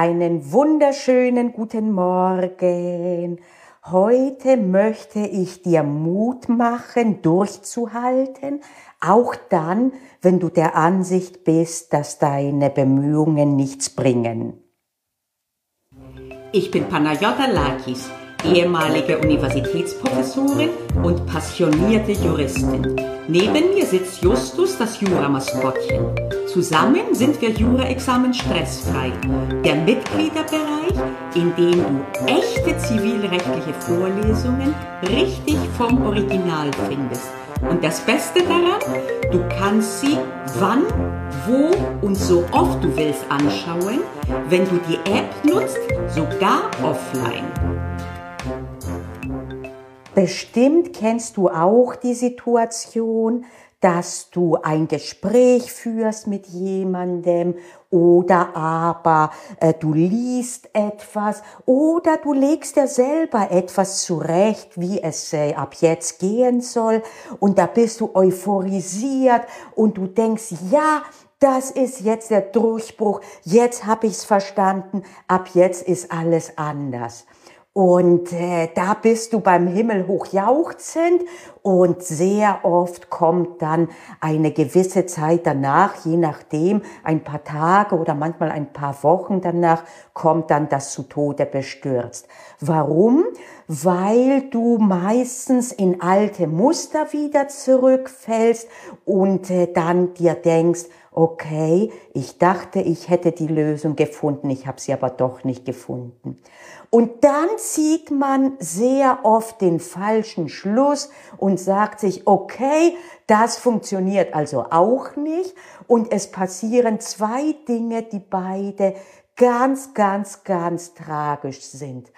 Einen wunderschönen guten Morgen. Heute möchte ich dir Mut machen, durchzuhalten, auch dann, wenn du der Ansicht bist, dass deine Bemühungen nichts bringen. Ich bin Panayota Lakis, ehemalige Universitätsprofessorin und passionierte Juristin. Neben mir sitzt Justus, das Juramaskottchen. Zusammen sind wir Jura-Examen stressfrei. Der Mitgliederbereich, in dem du echte zivilrechtliche Vorlesungen richtig vom Original findest. Und das Beste daran, du kannst sie wann, wo und so oft du willst anschauen, wenn du die App nutzt, sogar offline. Bestimmt kennst du auch die Situation, dass du ein Gespräch führst mit jemandem oder aber äh, du liest etwas oder du legst dir selber etwas zurecht, wie es äh, ab jetzt gehen soll und da bist du euphorisiert und du denkst, ja, das ist jetzt der Durchbruch, jetzt habe ich's verstanden, ab jetzt ist alles anders. Und äh, da bist du beim Himmel hochjauchzend und sehr oft kommt dann eine gewisse Zeit danach, je nachdem, ein paar Tage oder manchmal ein paar Wochen danach, kommt dann das zu Tode bestürzt. Warum? Weil du meistens in alte Muster wieder zurückfällst und äh, dann dir denkst, okay, ich dachte, ich hätte die Lösung gefunden, ich habe sie aber doch nicht gefunden. Und dann zieht man sehr oft den falschen Schluss und sagt sich, okay, das funktioniert also auch nicht. Und es passieren zwei Dinge, die beide ganz, ganz, ganz tragisch sind.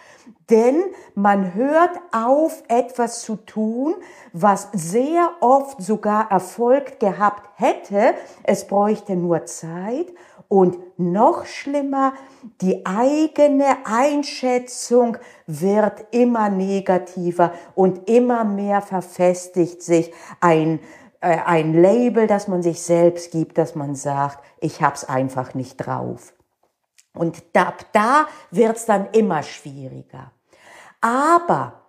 Denn man hört auf, etwas zu tun, was sehr oft sogar Erfolg gehabt hätte. Es bräuchte nur Zeit und noch schlimmer, die eigene Einschätzung wird immer negativer und immer mehr verfestigt sich ein, äh, ein Label, das man sich selbst gibt, dass man sagt, ich hab's einfach nicht drauf. Und ab da wird's dann immer schwieriger. Aber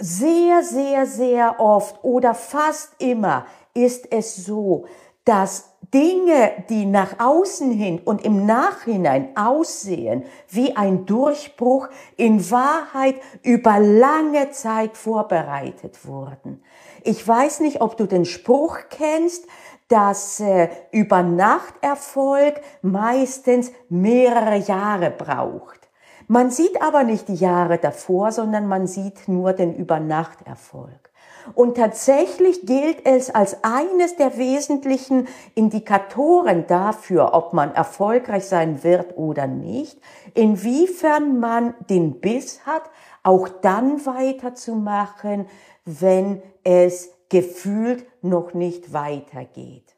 sehr, sehr, sehr oft oder fast immer ist es so, dass Dinge, die nach außen hin und im Nachhinein aussehen wie ein Durchbruch, in Wahrheit über lange Zeit vorbereitet wurden. Ich weiß nicht, ob du den Spruch kennst, dass äh, über Nachterfolg meistens mehrere Jahre braucht. Man sieht aber nicht die Jahre davor, sondern man sieht nur den Übernachterfolg. Und tatsächlich gilt es als eines der wesentlichen Indikatoren dafür, ob man erfolgreich sein wird oder nicht, inwiefern man den Biss hat, auch dann weiterzumachen, wenn es gefühlt noch nicht weitergeht.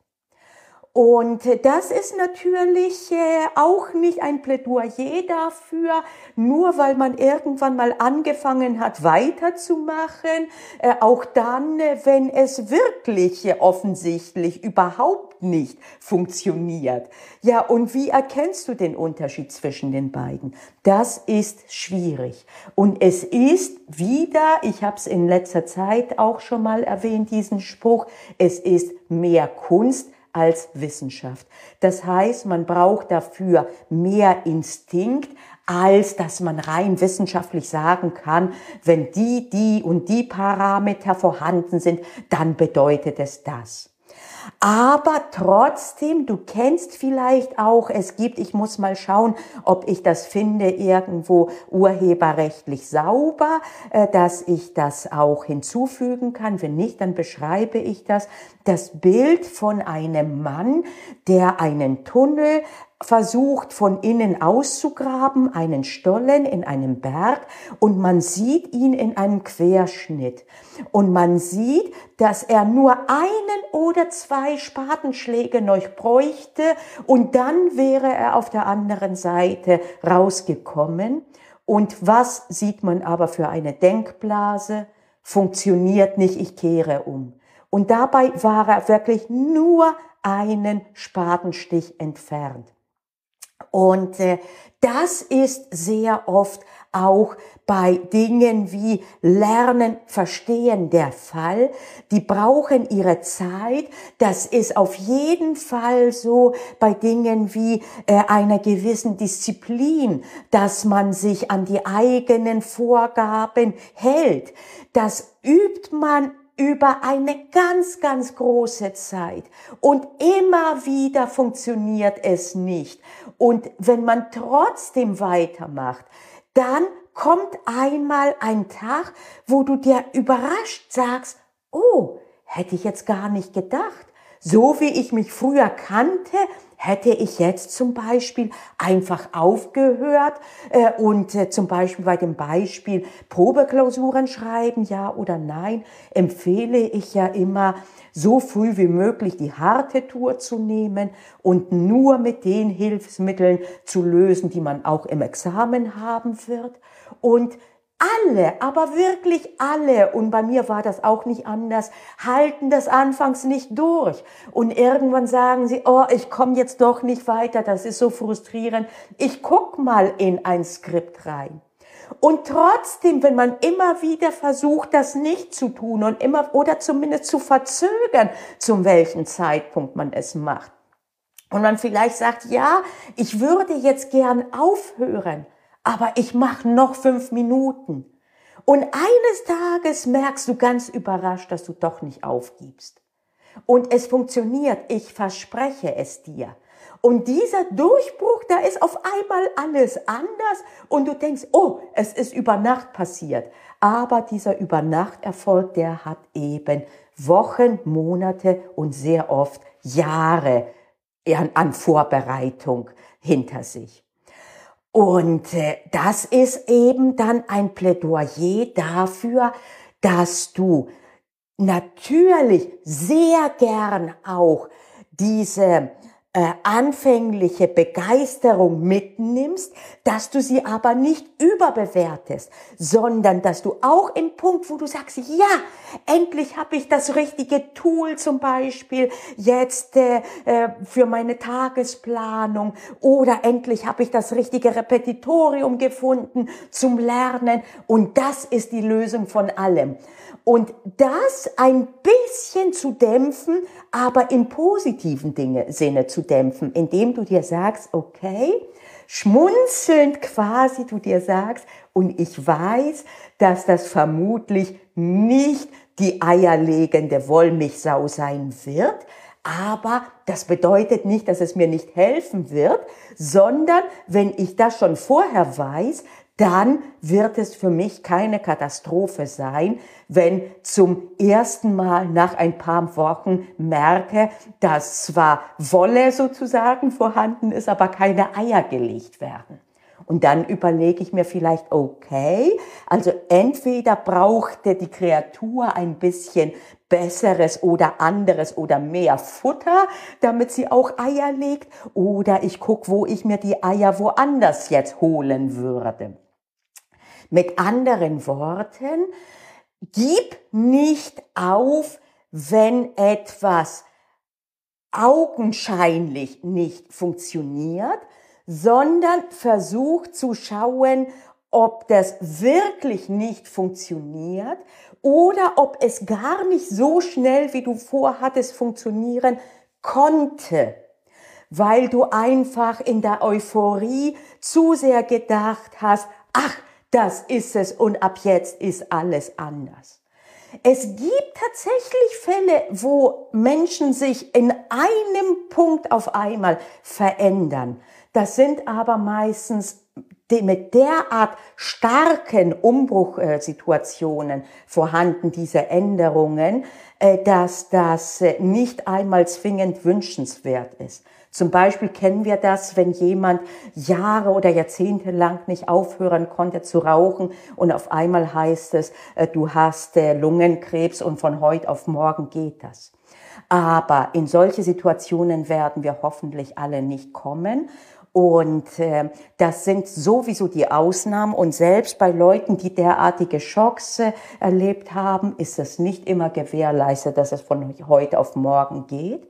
Und das ist natürlich äh, auch nicht ein Plädoyer dafür, nur weil man irgendwann mal angefangen hat, weiterzumachen, äh, auch dann, äh, wenn es wirklich offensichtlich überhaupt nicht funktioniert. Ja, und wie erkennst du den Unterschied zwischen den beiden? Das ist schwierig. Und es ist wieder, ich habe es in letzter Zeit auch schon mal erwähnt, diesen Spruch, es ist mehr Kunst als Wissenschaft. Das heißt, man braucht dafür mehr Instinkt, als dass man rein wissenschaftlich sagen kann, wenn die, die und die Parameter vorhanden sind, dann bedeutet es das. Aber trotzdem, du kennst vielleicht auch, es gibt, ich muss mal schauen, ob ich das finde irgendwo urheberrechtlich sauber, äh, dass ich das auch hinzufügen kann. Wenn nicht, dann beschreibe ich das. Das Bild von einem Mann, der einen Tunnel versucht von innen auszugraben, einen Stollen in einem Berg und man sieht ihn in einem Querschnitt und man sieht, dass er nur einen oder zwei Spatenschläge noch bräuchte und dann wäre er auf der anderen Seite rausgekommen. Und was sieht man aber für eine Denkblase? Funktioniert nicht, ich kehre um. Und dabei war er wirklich nur einen Spatenstich entfernt. Und äh, das ist sehr oft auch bei Dingen wie Lernen, Verstehen der Fall. Die brauchen ihre Zeit. Das ist auf jeden Fall so bei Dingen wie äh, einer gewissen Disziplin, dass man sich an die eigenen Vorgaben hält. Das übt man über eine ganz, ganz große Zeit. Und immer wieder funktioniert es nicht. Und wenn man trotzdem weitermacht, dann kommt einmal ein Tag, wo du dir überrascht sagst, oh, hätte ich jetzt gar nicht gedacht. So wie ich mich früher kannte, hätte ich jetzt zum Beispiel einfach aufgehört äh, und äh, zum Beispiel bei dem Beispiel Probeklausuren schreiben, ja oder nein, empfehle ich ja immer, so früh wie möglich die harte Tour zu nehmen und nur mit den Hilfsmitteln zu lösen, die man auch im Examen haben wird. Und alle, aber wirklich alle, und bei mir war das auch nicht anders, halten das anfangs nicht durch. Und irgendwann sagen sie, oh, ich komme jetzt doch nicht weiter, das ist so frustrierend. Ich guck mal in ein Skript rein. Und trotzdem, wenn man immer wieder versucht, das nicht zu tun und immer oder zumindest zu verzögern, zum welchen Zeitpunkt man es macht. Und man vielleicht sagt, ja, ich würde jetzt gern aufhören, aber ich mache noch fünf Minuten. Und eines Tages merkst du ganz überrascht, dass du doch nicht aufgibst. Und es funktioniert, ich verspreche es dir. Und dieser Durchbruch, da ist auf einmal alles anders und du denkst, oh, es ist über Nacht passiert. Aber dieser Übernachterfolg, der hat eben Wochen, Monate und sehr oft Jahre an Vorbereitung hinter sich. Und äh, das ist eben dann ein Plädoyer dafür, dass du natürlich sehr gern auch diese äh, anfängliche Begeisterung mitnimmst, dass du sie aber nicht überbewertest, sondern dass du auch im Punkt, wo du sagst, ja, endlich habe ich das richtige Tool zum Beispiel jetzt äh, äh, für meine Tagesplanung oder endlich habe ich das richtige Repetitorium gefunden zum Lernen und das ist die Lösung von allem. Und das ein bisschen zu dämpfen, aber im positiven Dinge, Sinne zu dämpfen, indem du dir sagst, okay, schmunzelnd quasi du dir sagst, und ich weiß, dass das vermutlich nicht die eierlegende Wollmilchsau sein wird, aber das bedeutet nicht, dass es mir nicht helfen wird, sondern wenn ich das schon vorher weiß, dann wird es für mich keine Katastrophe sein, wenn zum ersten Mal nach ein paar Wochen merke, dass zwar Wolle sozusagen vorhanden ist, aber keine Eier gelegt werden. Und dann überlege ich mir vielleicht, okay, also entweder brauchte die Kreatur ein bisschen besseres oder anderes oder mehr Futter, damit sie auch Eier legt, oder ich gucke, wo ich mir die Eier woanders jetzt holen würde. Mit anderen Worten, gib nicht auf, wenn etwas augenscheinlich nicht funktioniert, sondern versuch zu schauen, ob das wirklich nicht funktioniert oder ob es gar nicht so schnell, wie du vorhattest, funktionieren konnte, weil du einfach in der Euphorie zu sehr gedacht hast, ach, das ist es und ab jetzt ist alles anders. Es gibt tatsächlich Fälle, wo Menschen sich in einem Punkt auf einmal verändern. Das sind aber meistens mit derart starken Umbruchsituationen vorhanden, diese Änderungen, äh, dass das äh, nicht einmal zwingend wünschenswert ist. Zum Beispiel kennen wir das, wenn jemand Jahre oder Jahrzehnte lang nicht aufhören konnte zu rauchen und auf einmal heißt es, äh, du hast äh, Lungenkrebs und von heute auf morgen geht das. Aber in solche Situationen werden wir hoffentlich alle nicht kommen. Und äh, das sind sowieso die Ausnahmen. Und selbst bei Leuten, die derartige Schocks äh, erlebt haben, ist es nicht immer gewährleistet, dass es von heute auf morgen geht.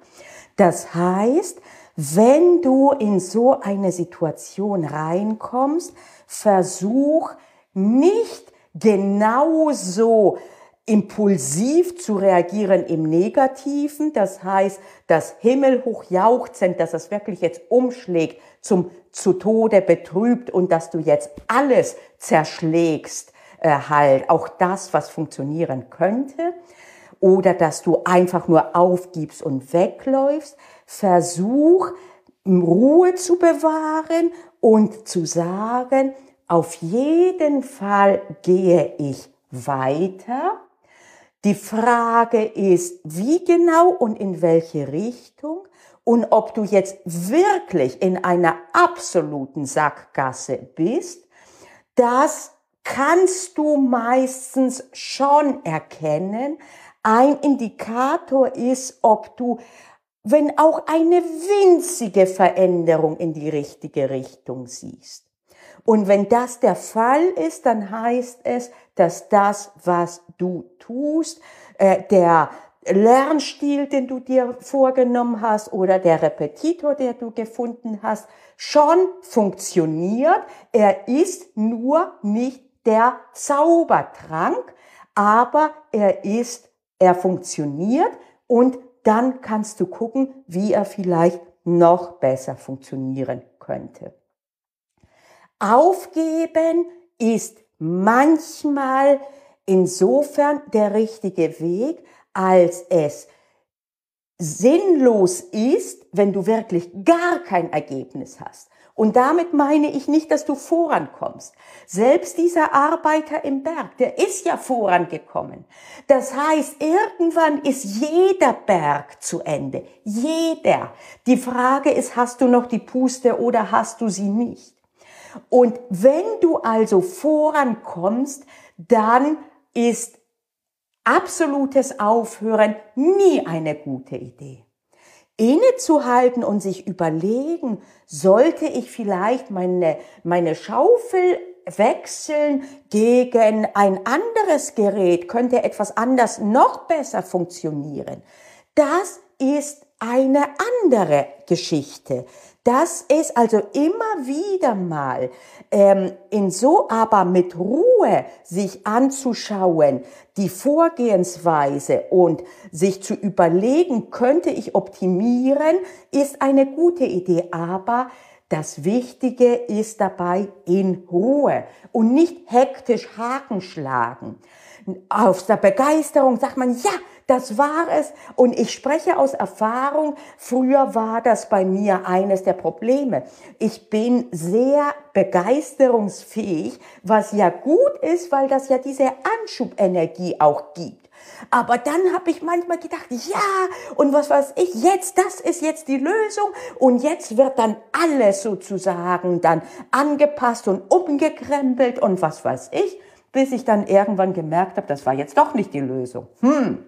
Das heißt, wenn du in so eine Situation reinkommst, versuch nicht genauso impulsiv zu reagieren im Negativen, das heißt, das Himmelhoch jauchzend, dass es wirklich jetzt umschlägt, zum zu Tode betrübt und dass du jetzt alles zerschlägst, äh, halt, auch das, was funktionieren könnte, oder dass du einfach nur aufgibst und wegläufst, versuch Ruhe zu bewahren und zu sagen, auf jeden Fall gehe ich weiter. Die Frage ist, wie genau und in welche Richtung und ob du jetzt wirklich in einer absoluten Sackgasse bist, das kannst du meistens schon erkennen. Ein Indikator ist, ob du, wenn auch eine winzige Veränderung in die richtige Richtung siehst. Und wenn das der Fall ist, dann heißt es, dass das, was du tust, äh, der Lernstil, den du dir vorgenommen hast oder der Repetitor, der du gefunden hast, schon funktioniert. Er ist nur nicht der Zaubertrank, aber er ist, er funktioniert und dann kannst du gucken, wie er vielleicht noch besser funktionieren könnte. Aufgeben ist manchmal insofern der richtige Weg, als es sinnlos ist, wenn du wirklich gar kein Ergebnis hast. Und damit meine ich nicht, dass du vorankommst. Selbst dieser Arbeiter im Berg, der ist ja vorangekommen. Das heißt, irgendwann ist jeder Berg zu Ende. Jeder. Die Frage ist, hast du noch die Puste oder hast du sie nicht? Und wenn du also vorankommst, dann ist absolutes Aufhören nie eine gute Idee. Innezuhalten und sich überlegen, sollte ich vielleicht meine, meine Schaufel wechseln gegen ein anderes Gerät, könnte etwas anders noch besser funktionieren. Das ist eine andere Geschichte. Das ist also immer wieder mal ähm, in so aber mit Ruhe sich anzuschauen, die Vorgehensweise und sich zu überlegen, könnte ich optimieren, ist eine gute Idee. Aber das Wichtige ist dabei in Ruhe und nicht hektisch Haken schlagen. Aus der Begeisterung sagt man, ja, das war es. Und ich spreche aus Erfahrung, früher war das bei mir eines der Probleme. Ich bin sehr begeisterungsfähig, was ja gut ist, weil das ja diese Anschubenergie auch gibt. Aber dann habe ich manchmal gedacht, ja, und was weiß ich, jetzt, das ist jetzt die Lösung und jetzt wird dann alles sozusagen dann angepasst und umgekrempelt und was weiß ich, bis ich dann irgendwann gemerkt habe, das war jetzt doch nicht die Lösung. Hm,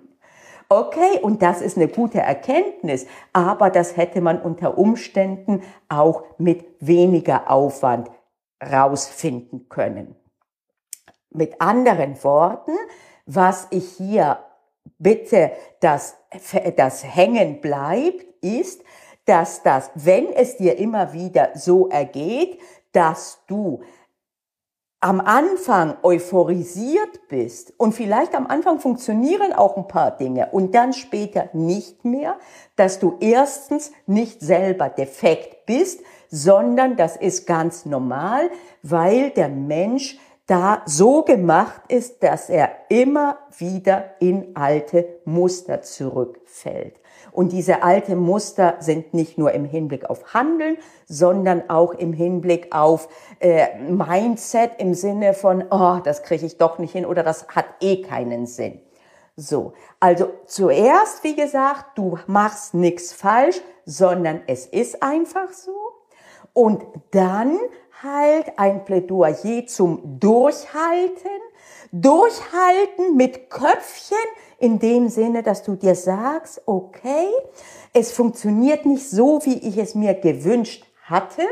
Okay, und das ist eine gute Erkenntnis, aber das hätte man unter Umständen auch mit weniger Aufwand rausfinden können. Mit anderen Worten, was ich hier bitte, dass das hängen bleibt, ist, dass das, wenn es dir immer wieder so ergeht, dass du am Anfang euphorisiert bist und vielleicht am Anfang funktionieren auch ein paar Dinge und dann später nicht mehr, dass du erstens nicht selber defekt bist, sondern das ist ganz normal, weil der Mensch da so gemacht ist, dass er immer wieder in alte Muster zurückfällt. Und diese alte Muster sind nicht nur im Hinblick auf Handeln, sondern auch im Hinblick auf äh, Mindset im Sinne von, oh, das kriege ich doch nicht hin oder das hat eh keinen Sinn. So, also zuerst, wie gesagt, du machst nichts falsch, sondern es ist einfach so. Und dann halt ein Plädoyer zum Durchhalten. Durchhalten mit Köpfchen, in dem Sinne, dass du dir sagst, okay, es funktioniert nicht so, wie ich es mir gewünscht hatte.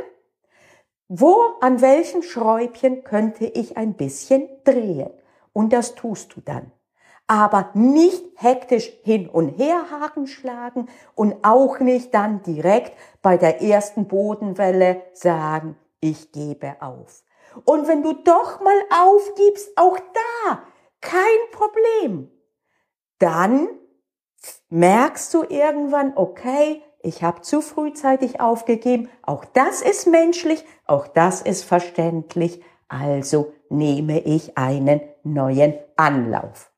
Wo, an welchen Schräubchen könnte ich ein bisschen drehen? Und das tust du dann. aber nicht hektisch hin und her Haken schlagen und auch nicht dann direkt bei der ersten Bodenwelle sagen, ich gebe auf. Und wenn du doch mal aufgibst, auch da, kein Problem. Dann merkst du irgendwann, okay, ich habe zu frühzeitig aufgegeben. Auch das ist menschlich, auch das ist verständlich. Also nehme ich einen neuen Anlauf.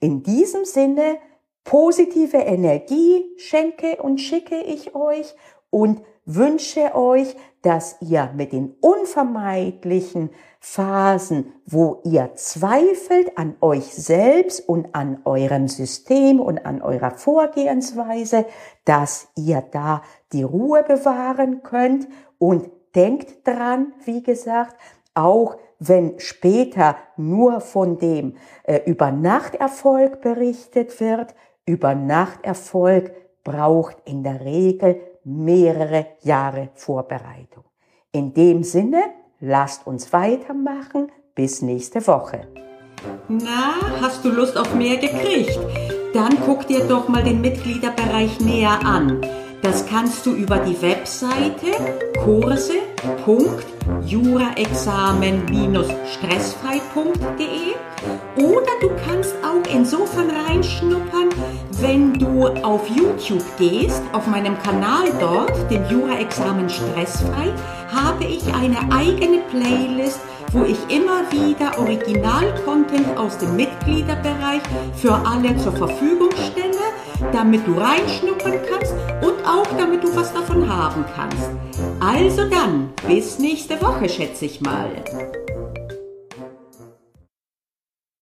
In diesem Sinne, positive Energie schenke und schicke ich euch und wünsche euch, dass ihr mit den unvermeidlichen Phasen, wo ihr zweifelt an euch selbst und an eurem System und an eurer Vorgehensweise, dass ihr da die Ruhe bewahren könnt. Und denkt dran, wie gesagt, auch wenn später nur von dem äh, Übernachterfolg berichtet wird, Übernachterfolg braucht in der Regel mehrere Jahre Vorbereitung. In dem Sinne, lasst uns weitermachen. Bis nächste Woche. Na, hast du Lust auf mehr gekriegt? Dann guck dir doch mal den Mitgliederbereich näher an. Das kannst du über die Webseite kurse.juraexamen-stressfrei.de oder du kannst auch insofern reinschnuppern, wenn du auf YouTube gehst, auf meinem Kanal dort, dem Jura-Examen Stressfrei, habe ich eine eigene Playlist, wo ich immer wieder Original-Content aus dem Mitgliederbereich für alle zur Verfügung stelle, damit du reinschnuppern kannst und auch damit du was davon haben kannst. Also dann, bis nächste Woche, schätze ich mal.